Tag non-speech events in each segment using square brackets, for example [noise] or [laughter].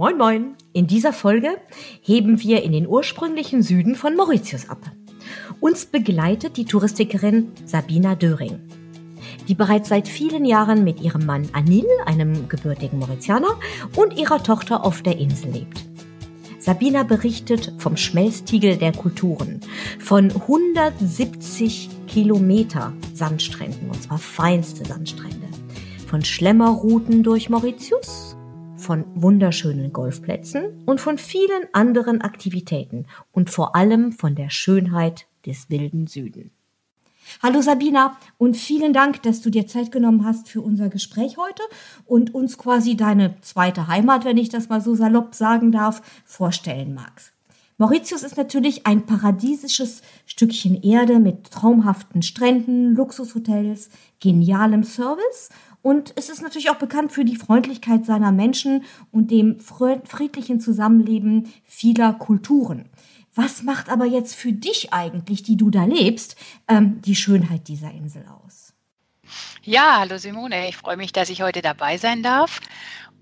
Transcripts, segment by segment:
Moin Moin! In dieser Folge heben wir in den ursprünglichen Süden von Mauritius ab. Uns begleitet die Touristikerin Sabina Döring, die bereits seit vielen Jahren mit ihrem Mann Anil, einem gebürtigen Mauritianer, und ihrer Tochter auf der Insel lebt. Sabina berichtet vom Schmelztiegel der Kulturen, von 170 Kilometer Sandstränden, und zwar feinste Sandstrände, von Schlemmerrouten durch Mauritius, von wunderschönen Golfplätzen und von vielen anderen Aktivitäten und vor allem von der Schönheit des wilden Süden. Hallo Sabina und vielen Dank, dass du dir Zeit genommen hast für unser Gespräch heute und uns quasi deine zweite Heimat, wenn ich das mal so salopp sagen darf, vorstellen magst. Mauritius ist natürlich ein paradiesisches Stückchen Erde mit traumhaften Stränden, Luxushotels, genialem Service und es ist natürlich auch bekannt für die Freundlichkeit seiner Menschen und dem friedlichen Zusammenleben vieler Kulturen. Was macht aber jetzt für dich eigentlich, die du da lebst, ähm, die Schönheit dieser Insel aus? Ja, hallo Simone, ich freue mich, dass ich heute dabei sein darf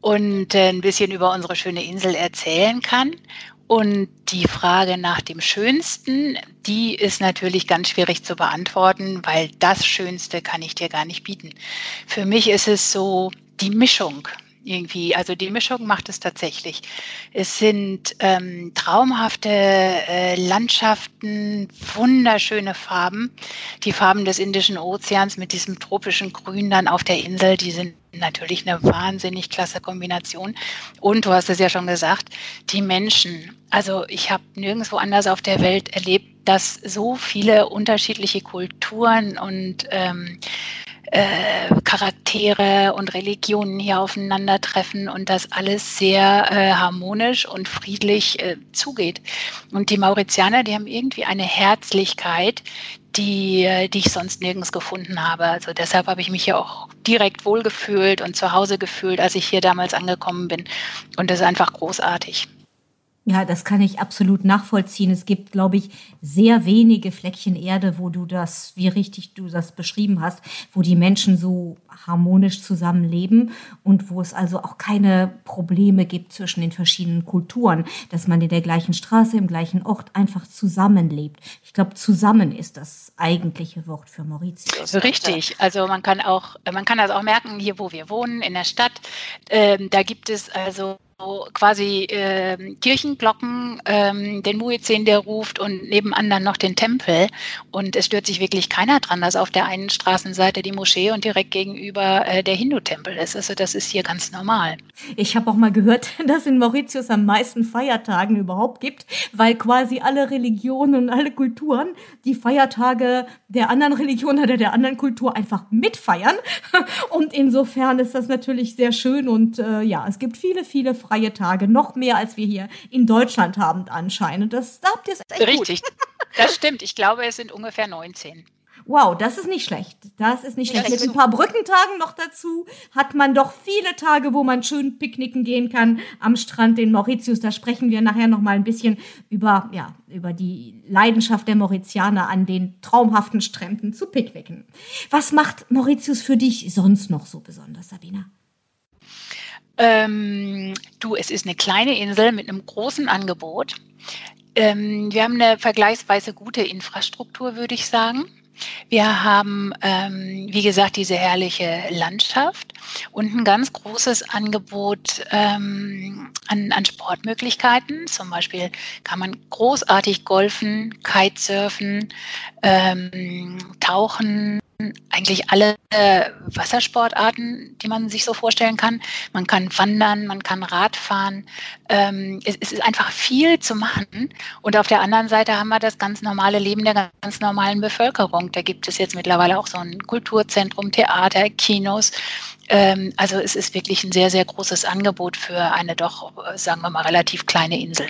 und äh, ein bisschen über unsere schöne Insel erzählen kann. Und die Frage nach dem Schönsten, die ist natürlich ganz schwierig zu beantworten, weil das Schönste kann ich dir gar nicht bieten. Für mich ist es so die Mischung irgendwie. Also die Mischung macht es tatsächlich. Es sind ähm, traumhafte äh, Landschaften, wunderschöne Farben. Die Farben des Indischen Ozeans mit diesem tropischen Grün dann auf der Insel, die sind natürlich eine wahnsinnig klasse Kombination. Und du hast es ja schon gesagt, die Menschen. Also ich habe nirgendwo anders auf der Welt erlebt, dass so viele unterschiedliche Kulturen und ähm, äh, Charaktere und Religionen hier aufeinandertreffen und das alles sehr äh, harmonisch und friedlich äh, zugeht. Und die Mauritianer, die haben irgendwie eine Herzlichkeit, die, die ich sonst nirgends gefunden habe. Also deshalb habe ich mich hier auch direkt wohlgefühlt und zu Hause gefühlt, als ich hier damals angekommen bin. Und das ist einfach großartig. Ja, das kann ich absolut nachvollziehen. Es gibt, glaube ich, sehr wenige Fleckchen Erde, wo du das, wie richtig du das beschrieben hast, wo die Menschen so harmonisch zusammenleben und wo es also auch keine Probleme gibt zwischen den verschiedenen Kulturen, dass man in der gleichen Straße, im gleichen Ort einfach zusammenlebt. Ich glaube, zusammen ist das eigentliche Wort für Mauritius. Richtig. Also man kann auch, man kann das auch merken, hier wo wir wohnen, in der Stadt, äh, da gibt es also quasi äh, Kirchenglocken, ähm, den Muezzin, der ruft und nebenan dann noch den Tempel. Und es stört sich wirklich keiner dran, dass auf der einen Straßenseite die Moschee und direkt gegenüber äh, der Hindu-Tempel ist. Also das ist hier ganz normal. Ich habe auch mal gehört, [laughs] dass in Mauritius am meisten Feiertagen überhaupt gibt, weil quasi alle Religionen und alle Kulturen die Feiertage der anderen Religion oder der anderen Kultur einfach mitfeiern. [laughs] Und insofern ist das natürlich sehr schön und äh, ja, es gibt viele, viele freie Tage, noch mehr als wir hier in Deutschland haben anscheinend. Das, da habt ihr es echt Richtig, gut. das stimmt. Ich glaube, es sind ungefähr 19. Wow, das ist nicht schlecht. Das ist nicht schlecht. Mit ein paar Brückentagen noch dazu hat man doch viele Tage, wo man schön picknicken gehen kann am Strand in Mauritius. Da sprechen wir nachher noch mal ein bisschen über, ja, über die Leidenschaft der Mauritianer an den traumhaften Stränden zu picknicken. Was macht Mauritius für dich sonst noch so besonders, Sabina? Ähm, du, es ist eine kleine Insel mit einem großen Angebot. Ähm, wir haben eine vergleichsweise gute Infrastruktur, würde ich sagen. Wir haben, ähm, wie gesagt, diese herrliche Landschaft und ein ganz großes Angebot ähm, an, an Sportmöglichkeiten. Zum Beispiel kann man großartig golfen, Kitesurfen, ähm, tauchen, eigentlich alle äh, Wassersportarten, die man sich so vorstellen kann. Man kann wandern, man kann Radfahren. Ähm, es, ist einfach viel zu machen. Und auf der anderen Seite haben wir das ganz normale Leben der ganz normalen Bevölkerung. Da gibt es jetzt mittlerweile auch so ein Kulturzentrum, Theater, Kinos. Ähm, also es ist wirklich ein sehr, sehr großes Angebot für eine doch, sagen wir mal, relativ kleine Insel.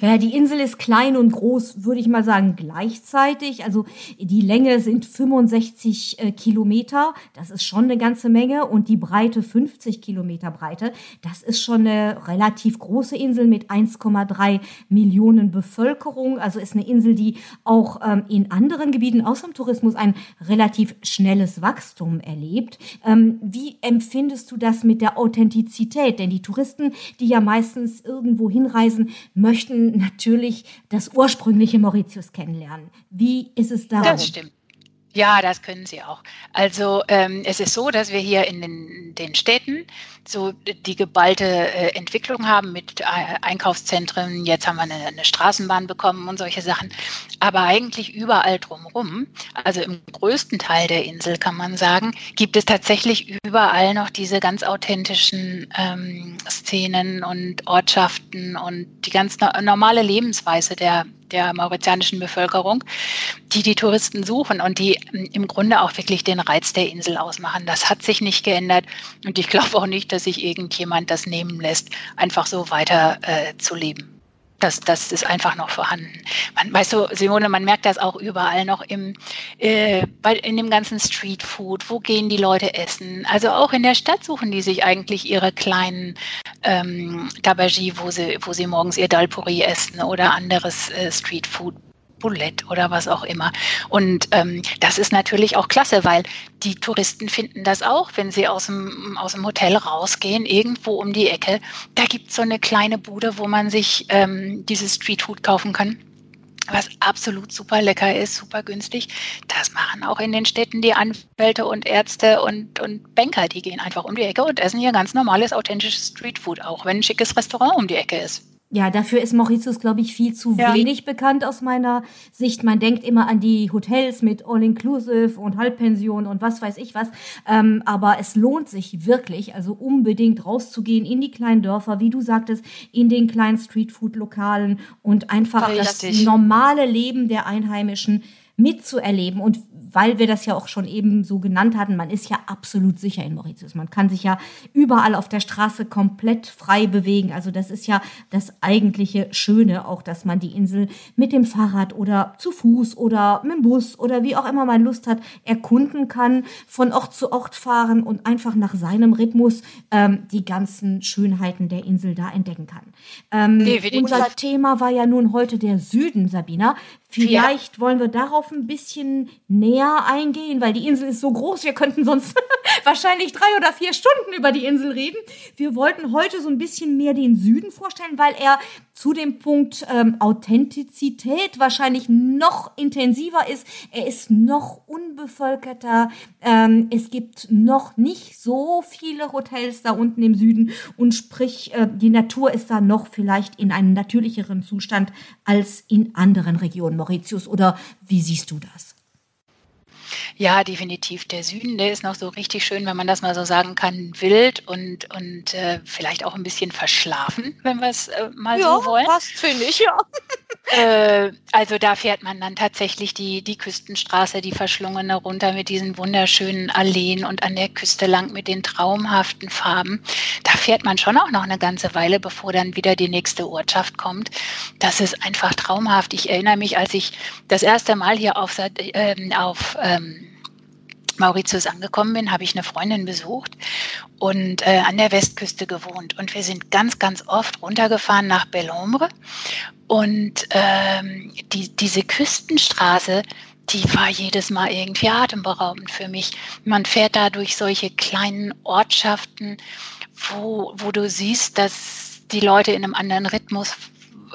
Ja, die Insel ist klein und groß, würde ich mal sagen, gleichzeitig. Also die Länge sind 65 äh, Kilometer. Das ist schon eine ganze Menge. Und die Breite 50 Kilometer Breite. Das ist schon eine relativ große Insel mit 1,3 Millionen Bevölkerung. Also ist eine Insel, die auch ähm, in anderen Gebieten außer dem Tourismus ein relativ schnelles Wachstum erlebt. Ähm, wie empfindest du das mit der Authentizität? Denn die Touristen, die ja meistens irgendwo hinreisen, möchten möchten natürlich das ursprüngliche Mauritius kennenlernen. Wie ist es da? Das stimmt. Ja, das können sie auch. Also ähm, es ist so, dass wir hier in den, den Städten so die geballte äh, Entwicklung haben mit äh, Einkaufszentren. Jetzt haben wir eine, eine, Straßenbahn bekommen und solche Sachen. Aber eigentlich überall drumherum, also im größten Teil der Insel kann man sagen, gibt es tatsächlich überall noch diese ganz authentischen ähm, Szenen und Ortschaften und die ganz no normale Lebensweise der, der mauritianischen Bevölkerung, die die Touristen suchen und die ähm, im Grunde auch wirklich den Reiz der Insel ausmachen. Das hat sich nicht geändert und ich [laughs] glaube auch nicht, dass sich irgendjemand das nehmen lässt, einfach so weiter äh, zu leben. Das, das ist einfach noch vorhanden. Man, weißt du, Simone, man merkt das auch überall noch im, äh, bei, in dem ganzen Streetfood. Wo gehen die Leute essen? Also auch in der Stadt suchen die sich eigentlich ihre kleinen ähm, Tabagie, wo sie, wo sie morgens ihr Dalpuri essen oder anderes äh, Streetfood Boulette oder was auch immer. Und ähm, das ist natürlich auch klasse, weil die Touristen finden das auch, wenn sie aus dem, aus dem Hotel rausgehen, irgendwo um die Ecke. Da gibt es so eine kleine Bude, wo man sich ähm, dieses Streetfood kaufen kann was absolut super lecker ist, super günstig. Das machen auch in den Städten die Anwälte und Ärzte und, und Banker. Die gehen einfach um die Ecke und essen hier ganz normales, authentisches Streetfood, auch wenn ein schickes Restaurant um die Ecke ist. Ja, dafür ist Mauritius, glaube ich, viel zu ja. wenig bekannt aus meiner Sicht. Man denkt immer an die Hotels mit All-Inclusive und Halbpension und was weiß ich was. Ähm, aber es lohnt sich wirklich, also unbedingt rauszugehen in die kleinen Dörfer, wie du sagtest, in den kleinen Streetfood-Lokalen und einfach Richtig. das normale Leben der Einheimischen mitzuerleben. Und weil wir das ja auch schon eben so genannt hatten, man ist ja absolut sicher in Mauritius. Man kann sich ja überall auf der Straße komplett frei bewegen. Also das ist ja das eigentliche Schöne, auch dass man die Insel mit dem Fahrrad oder zu Fuß oder mit dem Bus oder wie auch immer man Lust hat, erkunden kann, von Ort zu Ort fahren und einfach nach seinem Rhythmus ähm, die ganzen Schönheiten der Insel da entdecken kann. Ähm, unser Thema war ja nun heute der Süden, Sabina. Vielleicht ja. wollen wir darauf ein bisschen näher eingehen, weil die Insel ist so groß, wir könnten sonst [laughs] wahrscheinlich drei oder vier Stunden über die Insel reden. Wir wollten heute so ein bisschen mehr den Süden vorstellen, weil er zu dem Punkt ähm, Authentizität wahrscheinlich noch intensiver ist. Er ist noch unbevölkerter. Ähm, es gibt noch nicht so viele Hotels da unten im Süden und sprich, äh, die Natur ist da noch vielleicht in einem natürlicheren Zustand als in anderen Regionen. Mauritius, oder wie siehst du das? Ja, definitiv. Der Süden, der ist noch so richtig schön, wenn man das mal so sagen kann, wild und, und äh, vielleicht auch ein bisschen verschlafen, wenn wir es äh, mal ja, so wollen. Passt, finde ich, ja. [laughs] Äh, also da fährt man dann tatsächlich die, die Küstenstraße, die verschlungene runter mit diesen wunderschönen Alleen und an der Küste lang mit den traumhaften Farben. Fährt man schon auch noch eine ganze Weile, bevor dann wieder die nächste Ortschaft kommt. Das ist einfach traumhaft. Ich erinnere mich, als ich das erste Mal hier auf, äh, auf ähm, Mauritius angekommen bin, habe ich eine Freundin besucht und äh, an der Westküste gewohnt. Und wir sind ganz, ganz oft runtergefahren nach Bellombre. Und ähm, die, diese Küstenstraße, die war jedes Mal irgendwie atemberaubend für mich. Man fährt da durch solche kleinen Ortschaften, wo, wo du siehst, dass die Leute in einem anderen Rhythmus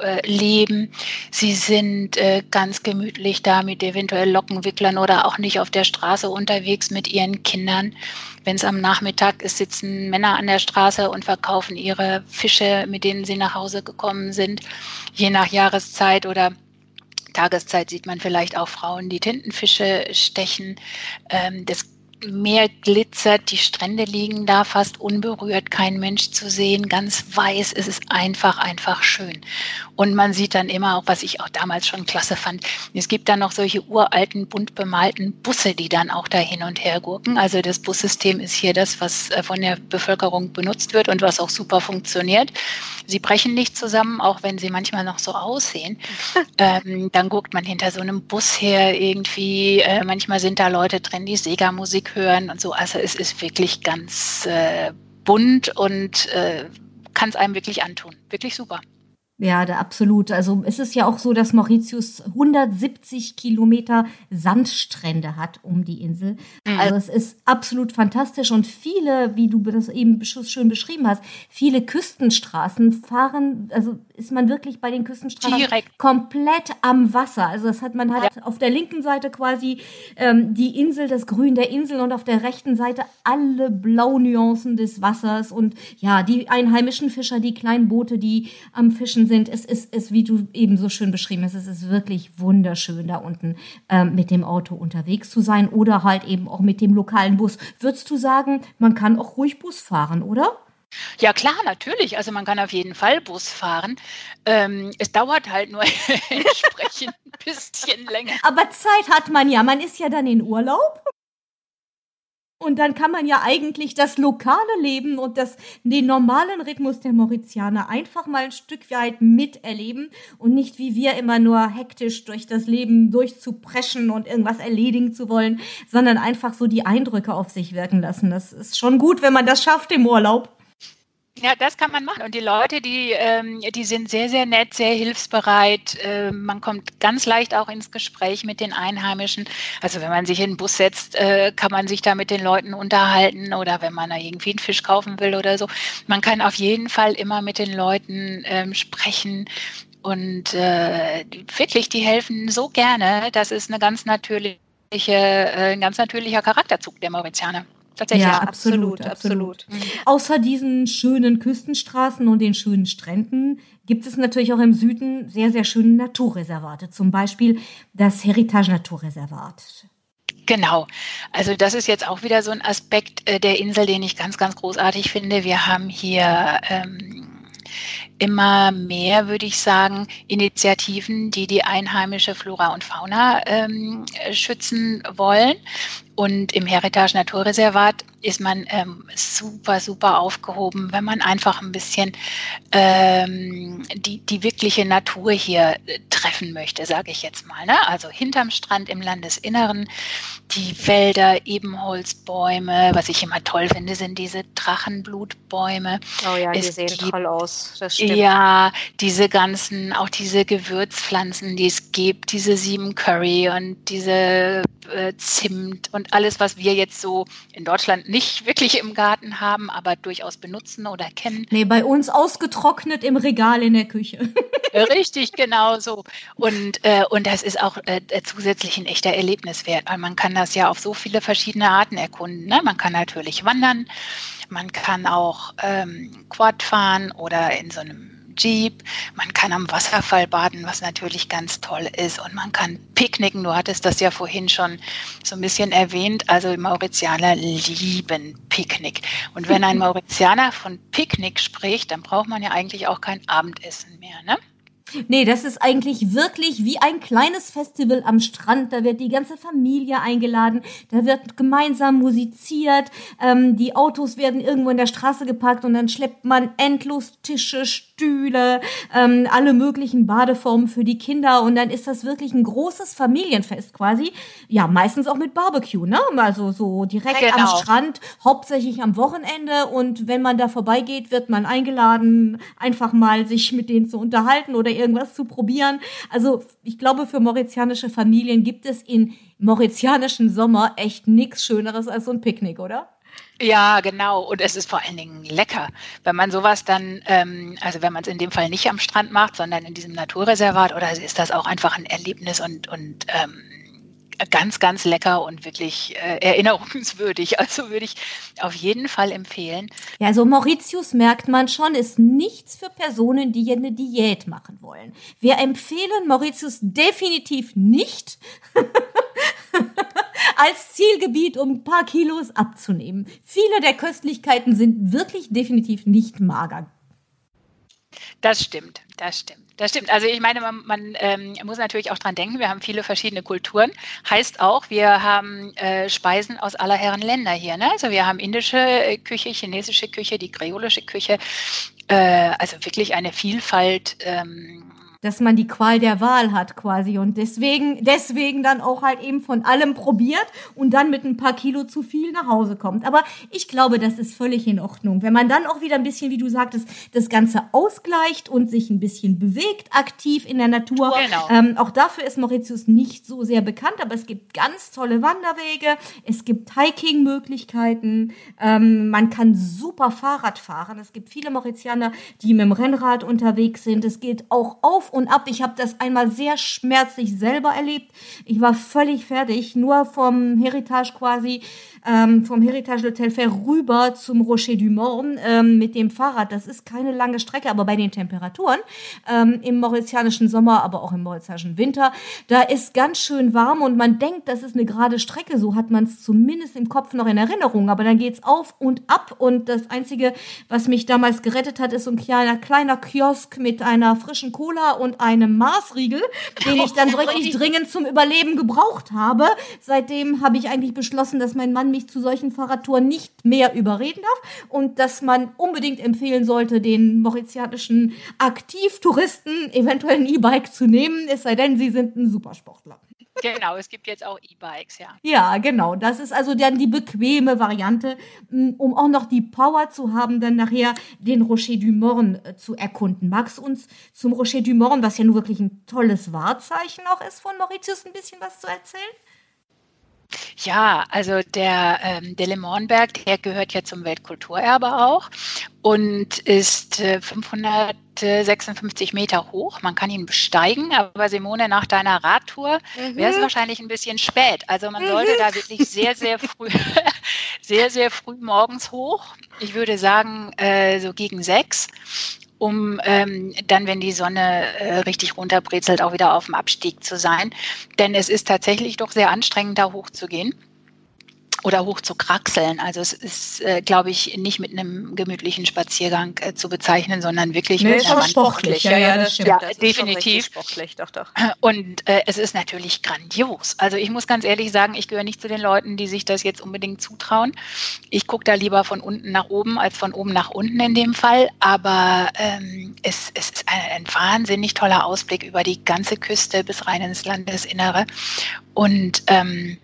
äh, leben. Sie sind äh, ganz gemütlich da mit eventuell Lockenwicklern oder auch nicht auf der Straße unterwegs mit ihren Kindern. Wenn es am Nachmittag ist, sitzen Männer an der Straße und verkaufen ihre Fische, mit denen sie nach Hause gekommen sind. Je nach Jahreszeit oder Tageszeit sieht man vielleicht auch Frauen, die Tintenfische stechen. Ähm, das Meer glitzert, die Strände liegen da fast unberührt, kein Mensch zu sehen, ganz weiß. Es ist einfach, einfach schön. Und man sieht dann immer auch, was ich auch damals schon klasse fand, es gibt dann noch solche uralten, bunt bemalten Busse, die dann auch da hin und her gurken. Also das Bussystem ist hier das, was äh, von der Bevölkerung benutzt wird und was auch super funktioniert. Sie brechen nicht zusammen, auch wenn sie manchmal noch so aussehen. [laughs] ähm, dann guckt man hinter so einem Bus her irgendwie. Äh, manchmal sind da Leute drin, die Sega-Musik hören und so. Also es ist wirklich ganz äh, bunt und äh, kann es einem wirklich antun. Wirklich super. Ja, da, absolut. Also es ist ja auch so, dass Mauritius 170 Kilometer Sandstrände hat um die Insel. Mhm. Also es ist absolut fantastisch und viele, wie du das eben schön beschrieben hast, viele Küstenstraßen fahren, also ist man wirklich bei den Küstenstraßen Direkt. komplett am Wasser. Also das hat man hat ja. auf der linken Seite quasi ähm, die Insel, das Grün der Insel und auf der rechten Seite alle Blaunuancen des Wassers und ja, die einheimischen Fischer, die kleinen Boote, die am Fischen sind. Es ist, ist, wie du eben so schön beschrieben hast, es ist wirklich wunderschön, da unten ähm, mit dem Auto unterwegs zu sein oder halt eben auch mit dem lokalen Bus. Würdest du sagen, man kann auch ruhig Bus fahren, oder? Ja klar, natürlich. Also man kann auf jeden Fall Bus fahren. Ähm, es dauert halt nur [laughs] entsprechend ein bisschen länger. Aber Zeit hat man ja. Man ist ja dann in Urlaub. Und dann kann man ja eigentlich das lokale Leben und das, den normalen Rhythmus der Mauritianer einfach mal ein Stück weit miterleben und nicht wie wir immer nur hektisch durch das Leben durchzupreschen und irgendwas erledigen zu wollen, sondern einfach so die Eindrücke auf sich wirken lassen. Das ist schon gut, wenn man das schafft im Urlaub. Ja, das kann man machen. Und die Leute, die, ähm, die sind sehr, sehr nett, sehr hilfsbereit. Äh, man kommt ganz leicht auch ins Gespräch mit den Einheimischen. Also wenn man sich in den Bus setzt, äh, kann man sich da mit den Leuten unterhalten oder wenn man da irgendwie einen Fisch kaufen will oder so. Man kann auf jeden Fall immer mit den Leuten ähm, sprechen. Und äh, wirklich, die helfen so gerne. Das ist eine ganz natürliche, äh, ein ganz natürlicher Charakterzug der Mauritianer. Tatsächlich. Ja, absolut, absolut. absolut. Mhm. Außer diesen schönen Küstenstraßen und den schönen Stränden gibt es natürlich auch im Süden sehr, sehr schöne Naturreservate. Zum Beispiel das Heritage Naturreservat. Genau. Also das ist jetzt auch wieder so ein Aspekt äh, der Insel, den ich ganz, ganz großartig finde. Wir haben hier ähm, immer mehr, würde ich sagen, Initiativen, die die einheimische Flora und Fauna ähm, schützen wollen. Und im Heritage Naturreservat ist man ähm, super, super aufgehoben, wenn man einfach ein bisschen ähm, die, die wirkliche Natur hier äh, treffen möchte, sage ich jetzt mal. Ne? Also hinterm Strand im Landesinneren, die Wälder, Ebenholzbäume. Was ich immer toll finde, sind diese Drachenblutbäume. Oh ja, die es sehen gibt, toll aus. Das stimmt. Ja, diese ganzen, auch diese Gewürzpflanzen, die es gibt, diese sieben Curry und diese äh, Zimt und alles, was wir jetzt so in Deutschland nicht [laughs] wirklich im Garten haben, aber durchaus benutzen oder kennen. Nee, bei uns ausgetrocknet im Regal in der Küche. Richtig, genau so. Und, äh, und das ist auch äh, zusätzlich ein echter Erlebniswert, weil man kann das ja auf so viele verschiedene Arten erkunden. Ne? Man kann natürlich wandern, man kann auch ähm, Quad fahren oder in so einem Jeep. Man kann am Wasserfall baden, was natürlich ganz toll ist. Und man kann picknicken. Du hattest das ja vorhin schon so ein bisschen erwähnt. Also Mauritianer lieben Picknick. Und wenn ein [laughs] Mauritianer von Picknick spricht, dann braucht man ja eigentlich auch kein Abendessen mehr. Ne? Nee, das ist eigentlich wirklich wie ein kleines Festival am Strand. Da wird die ganze Familie eingeladen, da wird gemeinsam musiziert, ähm, die Autos werden irgendwo in der Straße geparkt und dann schleppt man endlos Tische, Stühle, ähm, alle möglichen Badeformen für die Kinder und dann ist das wirklich ein großes Familienfest quasi. Ja, meistens auch mit Barbecue, ne? Also so direkt genau. am Strand, hauptsächlich am Wochenende und wenn man da vorbeigeht, wird man eingeladen, einfach mal sich mit denen zu unterhalten oder irgendwas zu probieren. Also ich glaube, für mauritianische Familien gibt es in mauritianischen Sommer echt nichts Schöneres als so ein Picknick, oder? Ja, genau. Und es ist vor allen Dingen lecker, wenn man sowas dann, ähm, also wenn man es in dem Fall nicht am Strand macht, sondern in diesem Naturreservat, oder ist das auch einfach ein Erlebnis und, und ähm, ganz, ganz lecker und wirklich äh, erinnerungswürdig. [laughs] Also würde ich auf jeden Fall empfehlen. Ja, also Mauritius merkt man schon, ist nichts für Personen, die eine Diät machen wollen. Wir empfehlen Mauritius definitiv nicht. [laughs] als Zielgebiet, um ein paar Kilos abzunehmen. Viele der Köstlichkeiten sind wirklich definitiv nicht mager. Das stimmt, das stimmt. Das stimmt. Also ich meine, man, man ähm, muss natürlich auch dran denken, wir haben viele verschiedene Kulturen. Heißt auch, wir haben äh, Speisen aus aller Herren Länder hier. Ne? Also wir haben indische äh, Küche, chinesische Küche, die kreolische Küche. Äh, also wirklich eine Vielfalt ähm, dass man die Qual der Wahl hat quasi und deswegen, deswegen dann auch halt eben von allem probiert und dann mit ein paar Kilo zu viel nach Hause kommt. Aber ich glaube, das ist völlig in Ordnung. Wenn man dann auch wieder ein bisschen, wie du sagtest, das Ganze ausgleicht und sich ein bisschen bewegt, aktiv in der Natur. Genau. Ähm, auch dafür ist Mauritius nicht so sehr bekannt, aber es gibt ganz tolle Wanderwege, es gibt Hiking-Möglichkeiten, ähm, man kann super Fahrrad fahren. Es gibt viele Mauritianer, die mit dem Rennrad unterwegs sind. Es geht auch auf und ab. Ich habe das einmal sehr schmerzlich selber erlebt. Ich war völlig fertig, nur vom Heritage quasi ähm, vom Heritage Telfer rüber zum Rocher du Morne ähm, mit dem Fahrrad. Das ist keine lange Strecke, aber bei den Temperaturen ähm, im mauritianischen Sommer, aber auch im mauritianischen Winter, da ist ganz schön warm und man denkt, das ist eine gerade Strecke. So hat man es zumindest im Kopf noch in Erinnerung. Aber dann geht's auf und ab und das Einzige, was mich damals gerettet hat, ist so ein kleiner, kleiner Kiosk mit einer frischen Cola und einem Maßriegel, den ich dann [laughs] wirklich dringend zum Überleben gebraucht habe. Seitdem habe ich eigentlich beschlossen, dass mein Mann mich zu solchen Fahrradtouren nicht mehr überreden darf und dass man unbedingt empfehlen sollte, den mauritianischen Aktivtouristen eventuell ein E-Bike zu nehmen, es sei denn, sie sind ein Supersportler. Genau, es gibt jetzt auch E-Bikes, ja. Ja, genau. Das ist also dann die bequeme Variante, um auch noch die Power zu haben, dann nachher den Rocher du Morne äh, zu erkunden. Magst du uns zum Rocher du Morne, was ja nun wirklich ein tolles Wahrzeichen auch ist von Mauritius, ein bisschen was zu erzählen? Ja, also der, ähm, der Lemornberg, der gehört ja zum Weltkulturerbe auch und ist äh, 556 Meter hoch. Man kann ihn besteigen, aber Simone, nach deiner Radtour mhm. wäre es wahrscheinlich ein bisschen spät. Also man sollte mhm. da wirklich sehr, sehr früh, [laughs] sehr, sehr früh morgens hoch. Ich würde sagen, äh, so gegen sechs um ähm, dann, wenn die Sonne äh, richtig runterbrezelt, auch wieder auf dem Abstieg zu sein. Denn es ist tatsächlich doch sehr anstrengend, da hochzugehen oder hoch zu kraxeln. Also es ist, äh, glaube ich, nicht mit einem gemütlichen Spaziergang äh, zu bezeichnen, sondern wirklich nee, mit einer sportlich. Ja, ja, das stimmt. Ja, das definitiv. Sportlich, doch, doch. Und äh, es ist natürlich grandios. Also ich muss ganz ehrlich sagen, ich gehöre nicht zu den Leuten, die sich das jetzt unbedingt zutrauen. Ich gucke da lieber von unten nach oben als von oben nach unten in dem Fall. Aber ähm, es, es ist ein, ein wahnsinnig toller Ausblick über die ganze Küste bis rein ins Landesinnere. Und ähm,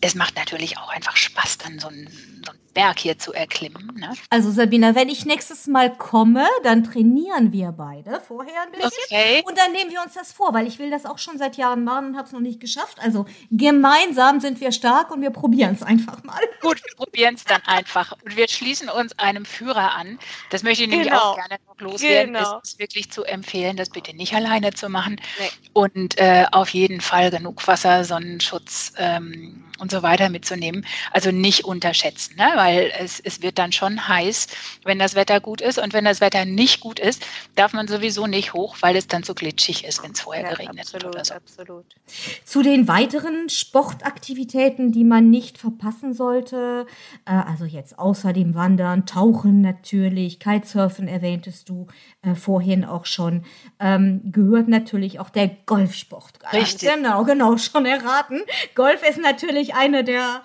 es macht natürlich auch einfach Spaß, dann so ein, so ein Berg hier zu erklimmen. Ne? Also Sabina, wenn ich nächstes Mal komme, dann trainieren wir beide vorher ein bisschen. Okay. Und dann nehmen wir uns das vor, weil ich will das auch schon seit Jahren machen und habe es noch nicht geschafft. Also gemeinsam sind wir stark und wir probieren es einfach mal. Gut, wir probieren es dann einfach. Und wir schließen uns einem Führer an. Das möchte ich nämlich genau. auch gerne noch loswerden. Genau. Es ist wirklich zu empfehlen, das bitte nicht alleine zu machen. Nee. Und äh, auf jeden Fall genug Wasser, Sonnenschutz ähm, und so weiter mitzunehmen. Also nicht unterschätzen. Ne? Weil es, es wird dann schon heiß, wenn das Wetter gut ist. Und wenn das Wetter nicht gut ist, darf man sowieso nicht hoch, weil es dann so glitschig ist, wenn es vorher ja, geregnet absolut, oder so. Absolut. Zu den weiteren Sportaktivitäten, die man nicht verpassen sollte, äh, also jetzt außer dem Wandern, Tauchen natürlich, Kitesurfen erwähntest du äh, vorhin auch schon, ähm, gehört natürlich auch der Golfsport. Richtig. Genau, genau, schon erraten. Golf ist natürlich eine der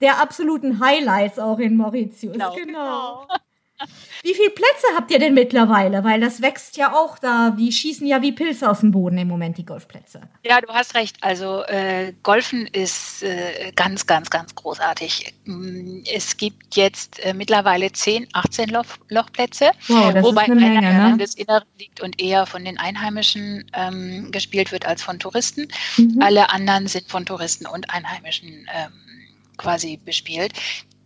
der absoluten Highlights auch in Mauritius. Genau. genau. [laughs] Wie viele Plätze habt ihr denn mittlerweile? Weil das wächst ja auch da. Die schießen ja wie Pilze aus dem Boden im Moment, die Golfplätze. Ja, du hast recht. Also äh, Golfen ist äh, ganz, ganz, ganz großartig. Mm, es gibt jetzt äh, mittlerweile 10, 18 Loch, Lochplätze, wow, wobei einer Menge, ne? Landesinneren liegt und eher von den Einheimischen ähm, gespielt wird als von Touristen. Mhm. Alle anderen sind von Touristen und Einheimischen ähm, quasi bespielt,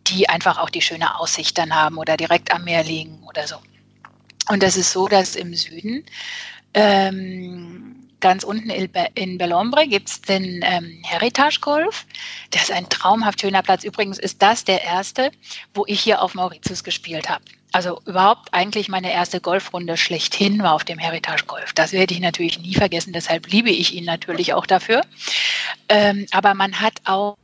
die einfach auch die schöne Aussicht dann haben oder direkt am Meer liegen oder so. Und das ist so, dass im Süden ähm, ganz unten in Bellombre gibt es den ähm, Heritage Golf. Das ist ein traumhaft schöner Platz. Übrigens ist das der erste, wo ich hier auf Mauritius gespielt habe also überhaupt eigentlich meine erste Golfrunde schlechthin war auf dem Heritage Golf. Das werde ich natürlich nie vergessen, deshalb liebe ich ihn natürlich auch dafür. Ähm, aber man hat auch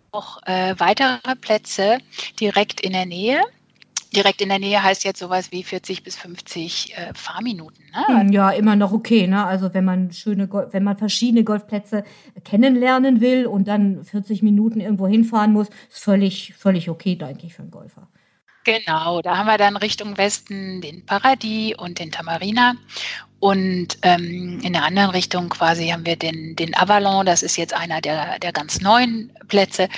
äh, weitere Plätze direkt in der Nähe direkt in der Nähe heißt jetzt sowas wie 40 bis 50 äh, Fahrminuten. Ne? Hm, ja, immer noch okay. Ne? Also wenn man schöne, wenn man verschiedene Golfplätze kennenlernen will und dann 40 Minuten irgendwo hinfahren muss, ist völlig, völlig okay, denke ich, für einen Golfer. Genau, da haben wir dann Richtung Westen den Paradis und den Tamarina. Und ähm, in der anderen Richtung quasi haben wir den, den Avalon, das ist jetzt einer der, der ganz neuen Plätze.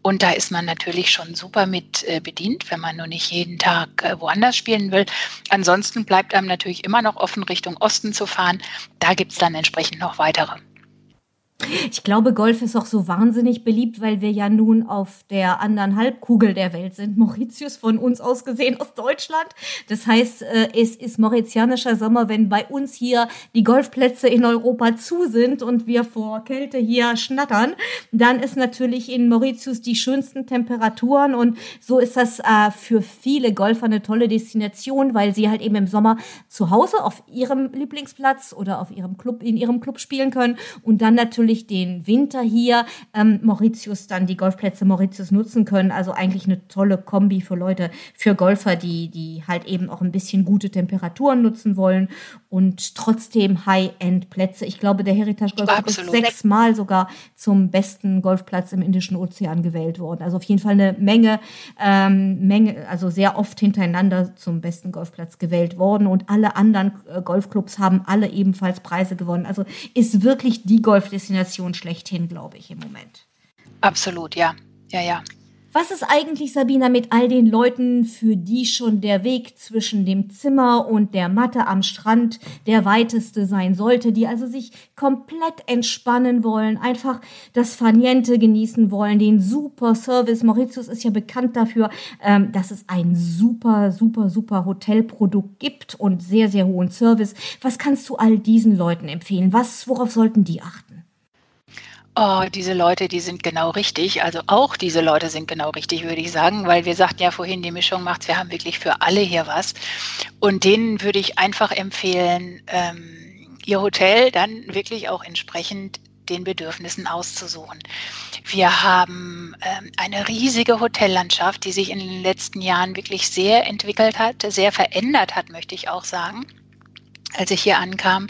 Und da ist man natürlich schon super mit äh, bedient, wenn man nur nicht jeden Tag äh, woanders spielen will. Ansonsten bleibt einem natürlich immer noch offen, Richtung Osten zu fahren. Da gibt es dann entsprechend noch weitere. Ich glaube, Golf ist auch so wahnsinnig beliebt, weil wir ja nun auf der anderen Halbkugel der Welt sind. [laughs] Mauritius von uns aus gesehen aus Deutschland. Das heißt, äh, es ist mauritianischer Sommer, wenn bei uns hier die Golfplätze in Europa zu sind und wir vor Kälte hier schnattern. Dann ist natürlich in Mauritius die schönsten Temperaturen und so ist das äh, für viele Golfer eine tolle Destination, weil sie halt eben im Sommer zu Hause auf ihrem Lieblingsplatz oder auf ihrem Club, in ihrem Club spielen können und dann natürlich natürlich den Winter hier ähm, Mauritius dann die Golfplätze Mauritius nutzen können. Also eigentlich eine tolle Kombi für Leute, für Golfer, die, die halt eben auch ein bisschen gute Temperaturen nutzen wollen und trotzdem High-End-Plätze. Ich glaube, der Heritage Golf ist sechsmal sogar zum besten Golfplatz im Indischen Ozean gewählt worden. Also auf jeden Fall eine Menge, ähm, Menge, also sehr oft hintereinander zum besten Golfplatz gewählt worden. Und alle anderen äh, Golfclubs haben alle ebenfalls Preise gewonnen. Also ist wirklich die Golfdestination Destination schlechthin, glaube ich, im Moment. Absolut, ja. Ja, ja. Was ist eigentlich, Sabina, mit all den Leuten, für die schon der Weg zwischen dem Zimmer und der Matte am Strand der weiteste sein sollte, die also sich komplett entspannen wollen, einfach das Faniente genießen wollen, den super Service. Mauritius ist ja bekannt dafür, ähm, dass es ein super, super, super Hotelprodukt gibt und sehr, sehr hohen Service. Was kannst du all diesen Leuten empfehlen? Was, worauf sollten die achten? Oh, diese Leute, die sind genau richtig. Also auch diese Leute sind genau richtig, würde ich sagen, weil wir sagten ja vorhin, die Mischung macht's. Wir haben wirklich für alle hier was. Und denen würde ich einfach empfehlen, ähm, ihr Hotel dann wirklich auch entsprechend den Bedürfnissen auszusuchen. Wir haben ähm, eine riesige Hotellandschaft, die sich in den letzten Jahren wirklich sehr entwickelt hat, sehr verändert hat, möchte ich auch sagen. Als ich hier ankam,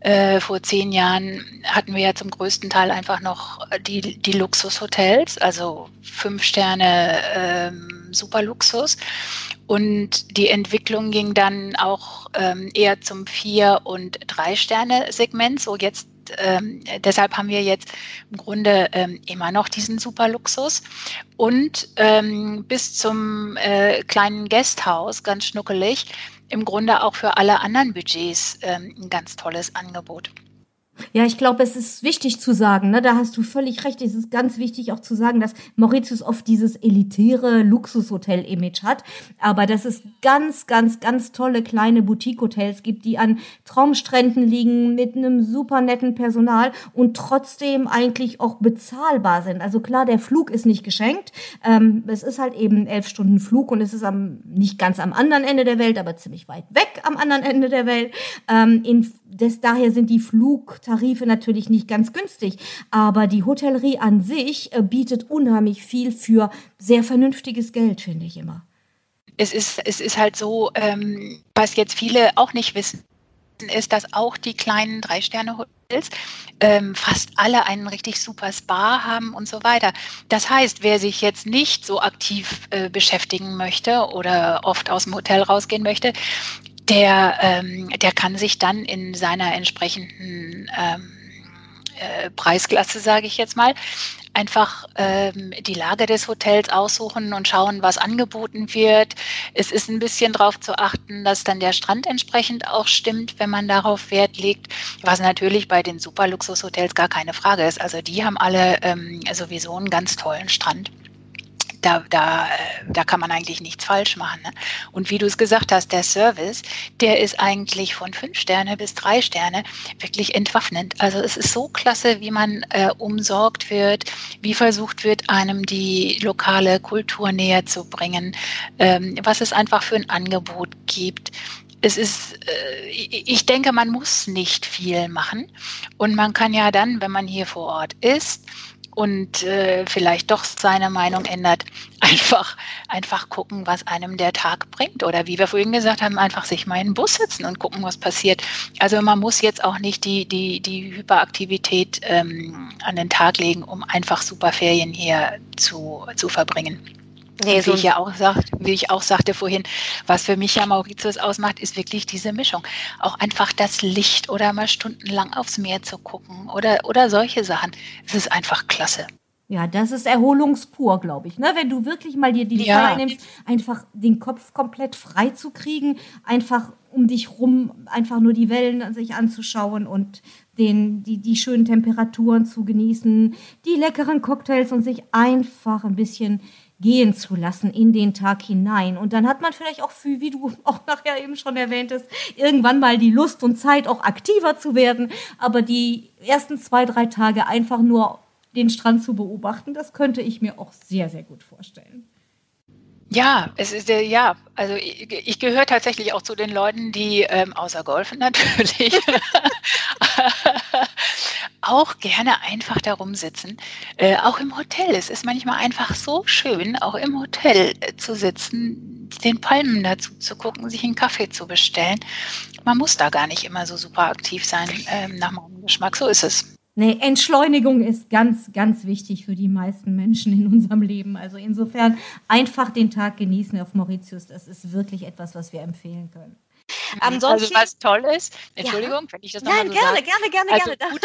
äh, vor zehn Jahren hatten wir ja zum größten Teil einfach noch die, die Luxushotels, also fünf Sterne ähm, Superluxus. Und die Entwicklung ging dann auch ähm, eher zum Vier- und Drei-Sterne-Segment. So jetzt ähm, deshalb haben wir jetzt im Grunde ähm, immer noch diesen Superluxus und ähm, bis zum äh, kleinen Gasthaus, ganz schnuckelig, im Grunde auch für alle anderen Budgets ähm, ein ganz tolles Angebot. Ja, ich glaube, es ist wichtig zu sagen, ne? da hast du völlig recht. Es ist ganz wichtig auch zu sagen, dass Mauritius oft dieses elitäre Luxushotel-Image hat, aber dass es ganz, ganz, ganz tolle kleine Boutique-Hotels gibt, die an Traumstränden liegen mit einem super netten Personal und trotzdem eigentlich auch bezahlbar sind. Also klar, der Flug ist nicht geschenkt. Ähm, es ist halt eben elf Stunden Flug und es ist am, nicht ganz am anderen Ende der Welt, aber ziemlich weit weg am anderen Ende der Welt. Ähm, in, des, daher sind die Flug Tarife natürlich nicht ganz günstig, aber die Hotellerie an sich äh, bietet unheimlich viel für sehr vernünftiges Geld, finde ich immer. Es ist, es ist halt so, ähm, was jetzt viele auch nicht wissen, ist, dass auch die kleinen Drei-Sterne-Hotels ähm, fast alle einen richtig super Spa haben und so weiter. Das heißt, wer sich jetzt nicht so aktiv äh, beschäftigen möchte oder oft aus dem Hotel rausgehen möchte, der, ähm, der kann sich dann in seiner entsprechenden ähm, äh, Preisklasse, sage ich jetzt mal, einfach ähm, die Lage des Hotels aussuchen und schauen, was angeboten wird. Es ist ein bisschen darauf zu achten, dass dann der Strand entsprechend auch stimmt, wenn man darauf Wert legt, was natürlich bei den Superluxushotels gar keine Frage ist. Also die haben alle ähm, sowieso einen ganz tollen Strand da, da, da kann man eigentlich nichts falsch machen. Ne? Und wie du es gesagt hast, der Service, der ist eigentlich von fünf Sterne bis drei Sterne wirklich entwaffnend. Also es ist so klasse, wie man äh, umsorgt wird, wie versucht wird, einem die lokale Kultur näher zu bringen, ähm, was es einfach für ein Angebot gibt es ist, äh, ich denke, man muss nicht viel machen. Und man kann ja dann, wenn man hier vor Ort ist, und äh, vielleicht doch seine Meinung ändert, [laughs] einfach, einfach gucken, was einem der Tag bringt. Oder wie wir vorhin gesagt haben, einfach sich mal in den Bus setzen und gucken, was passiert. Also man muss jetzt auch nicht die, die, die Hyperaktivität ähm, an den Tag legen, um einfach super Ferien hier zu, zu verbringen. Nee, so wie ich ja auch sag, wie ich auch sagte vorhin, was für mich ja Mauritius ausmacht, ist wirklich diese Mischung. Auch einfach das Licht oder mal stundenlang aufs Meer zu gucken oder, oder solche Sachen. Es ist einfach klasse. Ja, das ist Erholungspur, glaube ich. Ne? Wenn du wirklich mal dir die ja. Zeit nimmst, einfach den Kopf komplett frei zu kriegen, einfach um dich rum, einfach nur die Wellen sich anzuschauen und den, die, die schönen Temperaturen zu genießen, die leckeren Cocktails und sich einfach ein bisschen gehen zu lassen in den Tag hinein. Und dann hat man vielleicht auch, für, wie du auch nachher eben schon erwähntest, irgendwann mal die Lust und Zeit, auch aktiver zu werden. Aber die ersten zwei, drei Tage einfach nur den Strand zu beobachten, das könnte ich mir auch sehr, sehr gut vorstellen. Ja, es ist der, ja, also ich, ich gehöre tatsächlich auch zu den Leuten, die ähm, außer Golfen [laughs] natürlich auch gerne einfach darum sitzen. Äh, auch im Hotel. Es ist manchmal einfach so schön, auch im Hotel äh, zu sitzen, den Palmen dazu zu gucken, sich einen Kaffee zu bestellen. Man muss da gar nicht immer so super aktiv sein, äh, nach meinem Geschmack. So ist es. Nee, Entschleunigung ist ganz, ganz wichtig für die meisten Menschen in unserem Leben. Also insofern einfach den Tag genießen auf Mauritius. Das ist wirklich etwas, was wir empfehlen können. Mhm. Ansonsten, also was toll ist, Entschuldigung, ja. wenn ich das nochmal so gerne, sage. gerne, gerne, also gerne,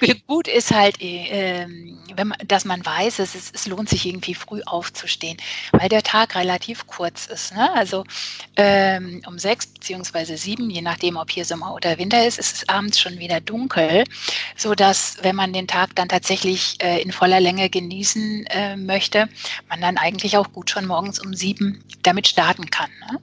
gut, [laughs] [laughs] gut, ist halt, äh, wenn man, dass man weiß, es, ist, es lohnt sich irgendwie früh aufzustehen, weil der Tag relativ kurz ist. Ne? Also ähm, um sechs beziehungsweise sieben, je nachdem, ob hier Sommer oder Winter ist, ist es abends schon wieder dunkel, so dass wenn man den Tag dann tatsächlich äh, in voller Länge genießen äh, möchte, man dann eigentlich auch gut schon morgens um sieben damit starten kann. Ne?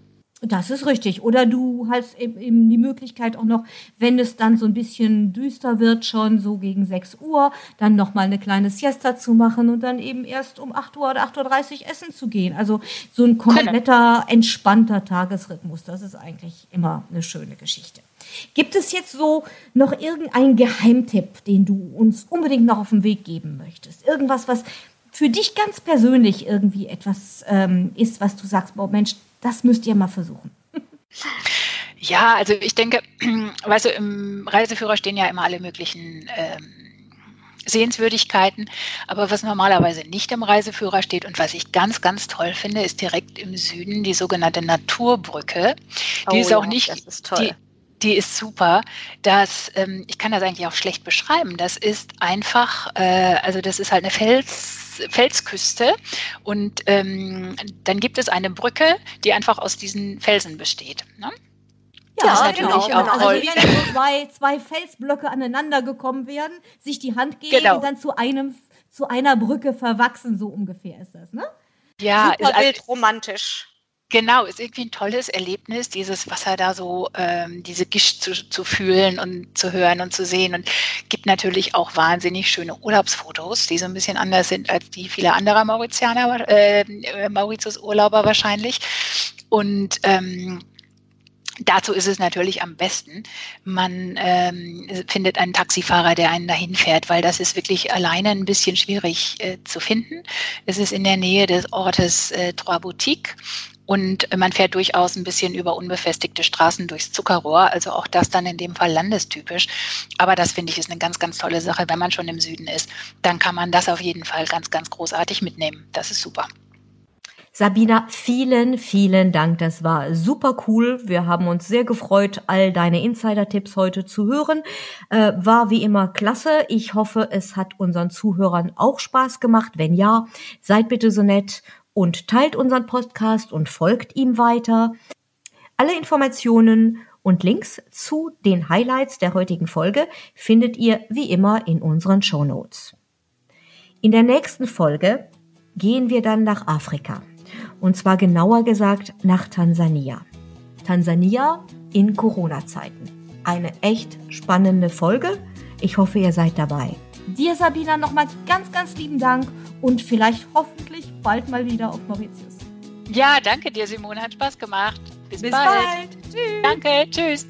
Das ist richtig. Oder du hast eben die Möglichkeit auch noch, wenn es dann so ein bisschen düster wird, schon so gegen 6 Uhr, dann nochmal eine kleine Siesta zu machen und dann eben erst um 8 Uhr oder 8.30 Uhr essen zu gehen. Also so ein kompletter, entspannter Tagesrhythmus. Das ist eigentlich immer eine schöne Geschichte. Gibt es jetzt so noch irgendeinen Geheimtipp, den du uns unbedingt noch auf den Weg geben möchtest? Irgendwas, was für dich ganz persönlich irgendwie etwas ähm, ist, was du sagst, boah Mensch, das müsst ihr mal versuchen. [laughs] Ja, also ich denke, [clears throat] weißt du, im Reiseführer stehen ja immer alle möglichen ähm, Sehenswürdigkeiten. Aber was normalerweise nicht im Reiseführer steht und was ich ganz, ganz toll finde, ist direkt im Süden die sogenannte Naturbrücke. Die oh, ist auch ja, nicht, ist die, die ist super. Das, ähm, ich kann das eigentlich auch schlecht beschreiben. Das ist einfach, äh, also das ist halt eine Fels, Felsküste und ähm, dann gibt es eine Brücke, die einfach aus diesen Felsen besteht. Ne? Ja, das ist natürlich genau, auch genau. toll. Also wenn zwei, zwei Felsblöcke aneinander gekommen werden, sich die Hand geben genau. und dann zu einem zu einer Brücke verwachsen, so ungefähr ist das, ne? Ja, Super ist wild romantisch. Genau, ist irgendwie ein tolles Erlebnis, dieses Wasser da so, ähm, diese Gischt zu, zu fühlen und zu hören und zu sehen. Und gibt natürlich auch wahnsinnig schöne Urlaubsfotos, die so ein bisschen anders sind als die vieler anderer Mauritianer, äh, Mauritius-Urlauber wahrscheinlich. Und ähm, Dazu ist es natürlich am besten, man ähm, findet einen Taxifahrer, der einen dahin fährt, weil das ist wirklich alleine ein bisschen schwierig äh, zu finden. Es ist in der Nähe des Ortes äh, Trois Boutiques und man fährt durchaus ein bisschen über unbefestigte Straßen durchs Zuckerrohr, also auch das dann in dem Fall landestypisch. Aber das finde ich ist eine ganz, ganz tolle Sache. Wenn man schon im Süden ist, dann kann man das auf jeden Fall ganz, ganz großartig mitnehmen. Das ist super. Sabina, vielen, vielen Dank. Das war super cool. Wir haben uns sehr gefreut, all deine Insider-Tipps heute zu hören. Äh, war wie immer klasse. Ich hoffe, es hat unseren Zuhörern auch Spaß gemacht. Wenn ja, seid bitte so nett und teilt unseren Podcast und folgt ihm weiter. Alle Informationen und Links zu den Highlights der heutigen Folge findet ihr wie immer in unseren Show Notes. In der nächsten Folge gehen wir dann nach Afrika. Und zwar genauer gesagt nach Tansania. Tansania in Corona-Zeiten. Eine echt spannende Folge. Ich hoffe, ihr seid dabei. Dir, Sabina, nochmal ganz, ganz lieben Dank und vielleicht hoffentlich bald mal wieder auf Mauritius. Ja, danke dir, Simone. Hat Spaß gemacht. Bis, Bis bald. bald. Tschüss. Danke. Tschüss.